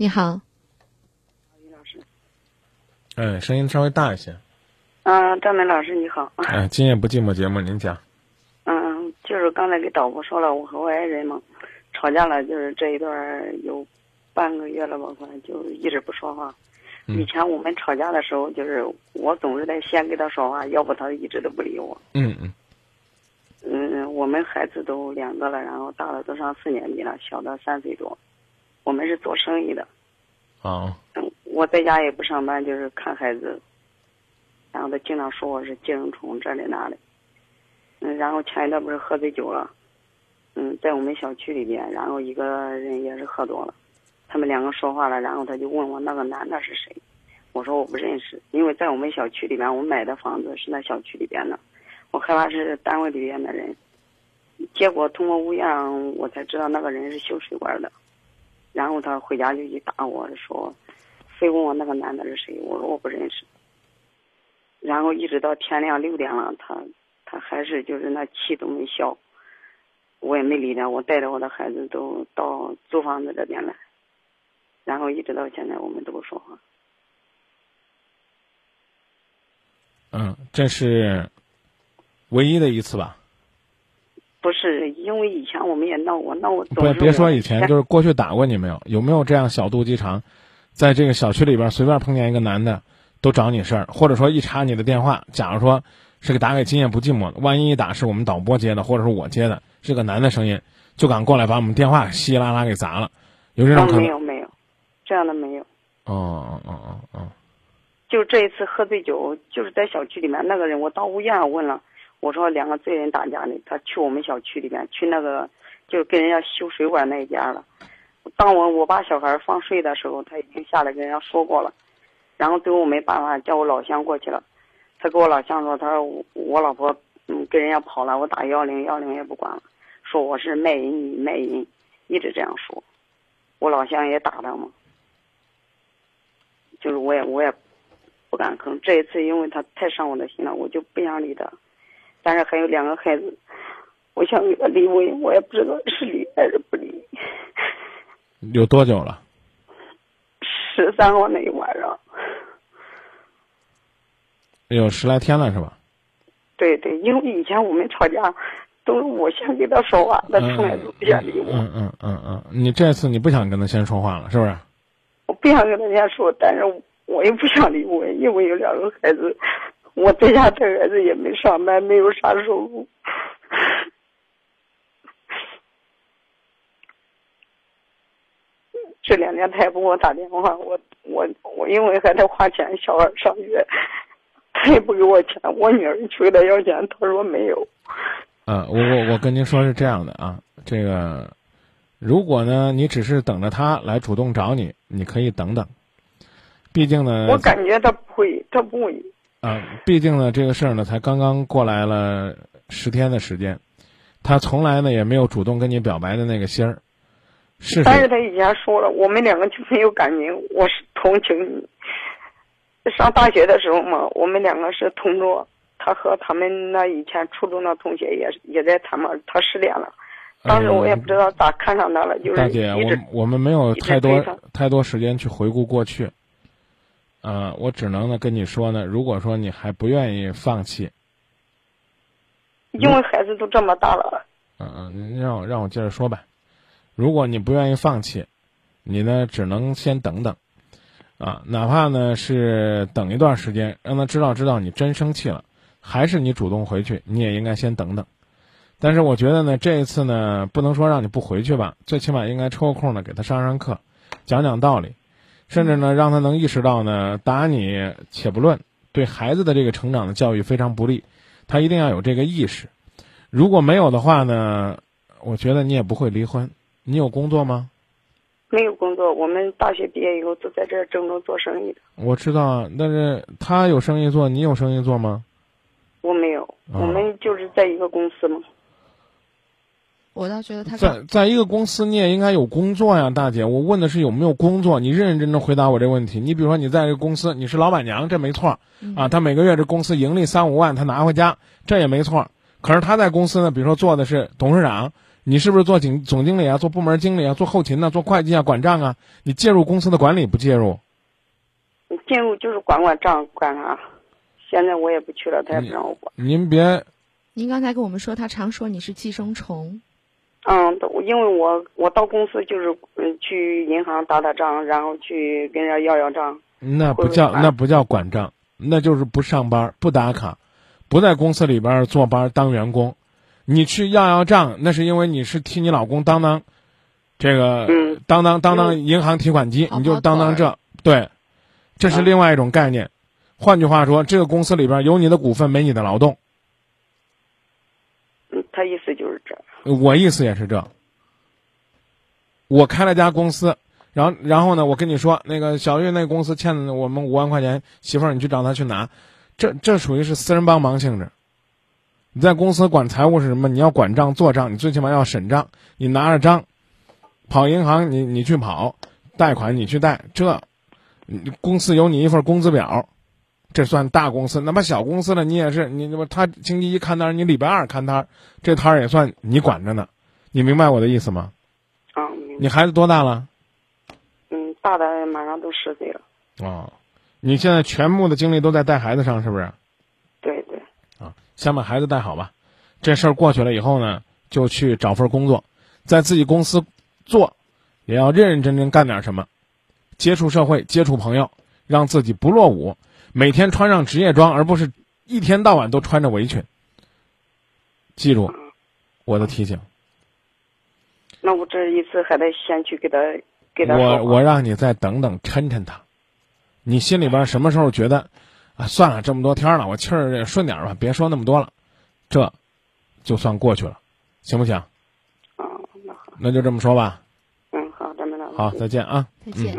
你好，于老师。哎，声音稍微大一些。嗯，张梅老师你好。哎，今夜不寂寞节目，您讲。嗯，就是刚才给导播说了，我和我爱人嘛，吵架了，就是这一段有半个月了吧，快就一直不说话。以前我们吵架的时候，就是我总是在先跟他说话，要不他一直都不理我。嗯嗯。嗯，我们孩子都两个了，然后大的都上四年级了，小的三岁多。我们是做生意的。啊。嗯，我在家也不上班，就是看孩子。然后他经常说我是寄生虫，这里那里。嗯，然后前一段不是喝醉酒了，嗯，在我们小区里边，然后一个人也是喝多了，他们两个说话了，然后他就问我那个男的是谁，我说我不认识，因为在我们小区里边，我买的房子是那小区里边的，我害怕是单位里边的人，结果通过物业我才知道那个人是修水管的，然后他回家就去打我说，非问我那个男的是谁，我说我不认识。然后一直到天亮六点了，他他还是就是那气都没消，我也没理他，我带着我的孩子都到租房子这边来，然后一直到现在我们都不说话。嗯，这是唯一的一次吧？不是，因为以前我们也闹过，闹过。不，别说以前，就是过去打过你没有？有没有这样小肚鸡肠，在这个小区里边随便碰见一个男的？都找你事儿，或者说一查你的电话，假如说是个打给今夜不寂寞的，万一一打是我们导播接的，或者是我接的，是个男的声音，就敢过来把我们电话稀拉拉给砸了，有这种可能？没有没有，这样的没有。哦哦哦哦哦。就这一次喝醉酒，就是在小区里面那个人，我到物业上问了，我说两个罪人打架呢，他去我们小区里面，去那个就是跟人家修水管那一家了。当我我把小孩放睡的时候，他已经下来跟人家说过了。然后最后没办法，叫我老乡过去了。他跟我老乡说：“他说我老婆嗯跟人家跑了，我打幺零幺零也不管了，说我是卖淫女卖淫，一直这样说。我老乡也打他嘛，就是我也我也不敢吭。这一次因为他太伤我的心了，我就不想理他。但是还有两个孩子，我想给他离婚，我也不知道是离还是不离。有多久了？十三号那一晚上。”有十来天了，是吧？对对，因为以前我们吵架，都是我先跟他说话，他从来都不想理我。嗯嗯嗯嗯，你这次你不想跟他先说话了，是不是？我不想跟他先说，但是我也不想离婚，因为有两个孩子，我在家带孩子也没上班，没有啥收入。这两天他也不给我打电话，我我我因为还得花钱，小孩上学。他也不给我钱，我女儿去给他要钱，他说没有。嗯，我我我跟您说是这样的啊，这个，如果呢，你只是等着他来主动找你，你可以等等。毕竟呢，我感觉他不会，他不会。啊，毕竟呢，这个事儿呢，才刚刚过来了十天的时间，他从来呢也没有主动跟你表白的那个心儿。是。但是他以前说了，我们两个就没有感情，我是同情你。上大学的时候嘛，我们两个是同桌，他和他们那以前初中的同学也也在谈嘛，他失恋了，当时我也不知道咋看上他了，就是大姐，我我们没有太多太多时间去回顾过去，呃，我只能呢跟你说呢，如果说你还不愿意放弃，因为孩子都这么大了，嗯嗯，让我让我接着说吧，如果你不愿意放弃，你呢只能先等等。啊，哪怕呢是等一段时间，让他知道知道你真生气了，还是你主动回去，你也应该先等等。但是我觉得呢，这一次呢，不能说让你不回去吧，最起码应该抽个空呢，给他上上课，讲讲道理，甚至呢，让他能意识到呢，打你且不论，对孩子的这个成长的教育非常不利，他一定要有这个意识。如果没有的话呢，我觉得你也不会离婚。你有工作吗？没有工作，我们大学毕业以后都在这郑州做生意的。我知道啊，但是他有生意做，你有生意做吗？我没有，我们就是在一个公司嘛。我倒觉得他在在一个公司，你也应该有工作呀，大姐。我问的是有没有工作，你认认真真回答我这个问题。你比如说，你在这个公司，你是老板娘，这没错啊。他每个月这公司盈利三五万，他拿回家，这也没错。可是他在公司呢，比如说做的是董事长。你是不是做经总经理啊，做部门经理啊，做后勤啊，做会计啊，管账啊？你介入公司的管理不介入？你介入就是管管账，管啥？现在我也不去了，他也不让我管。您别，您刚才跟我们说，他常说你是寄生虫。嗯，因为我我到公司就是嗯去银行打打账，然后去跟人家要要账。那不叫那不叫管账，那就是不上班不打卡，不在公司里边坐班当员工。你去要要账，那是因为你是替你老公当当，这个嗯当当当当银行提款机，跑你就当当这对，这是嗯另外一种概念。换句话说，这个公司里边有你的股份，没你的劳动。嗯，他意思就是这。我意思也是这。我开了家公司，然后然后呢，我跟你说，那个小玉那公司欠我们五万块钱，媳妇儿你去找他去拿，这这属于是私人帮忙性质。你在公司管财务是什么？你要管账做账，你最起码要审账。你拿着章，跑银行你你去跑，贷款你去贷，这，公司有你一份工资表，这算大公司。那么小公司呢，你也是你那么他星期一看摊儿，你礼拜二看摊儿，这摊儿也算你管着呢。你明白我的意思吗？啊，你孩子多大了？嗯，大的马上都十岁了。哦，你现在全部的精力都在带孩子上，是不是？对对，啊，先把孩子带好吧。这事儿过去了以后呢，就去找份工作，在自己公司做，也要认认真真干点什么，接触社会，接触朋友，让自己不落伍，每天穿上职业装，而不是一天到晚都穿着围裙。记住我的提醒，那我这一次还得先去给他给他我我让你再等等，抻抻他。你心里边什么时候觉得啊，算了，这么多天了，我气儿也顺点儿吧，别说那么多了，这就算过去了，行不行？啊，那好，那就这么说吧。嗯，好，咱们了。好，再见啊。再见。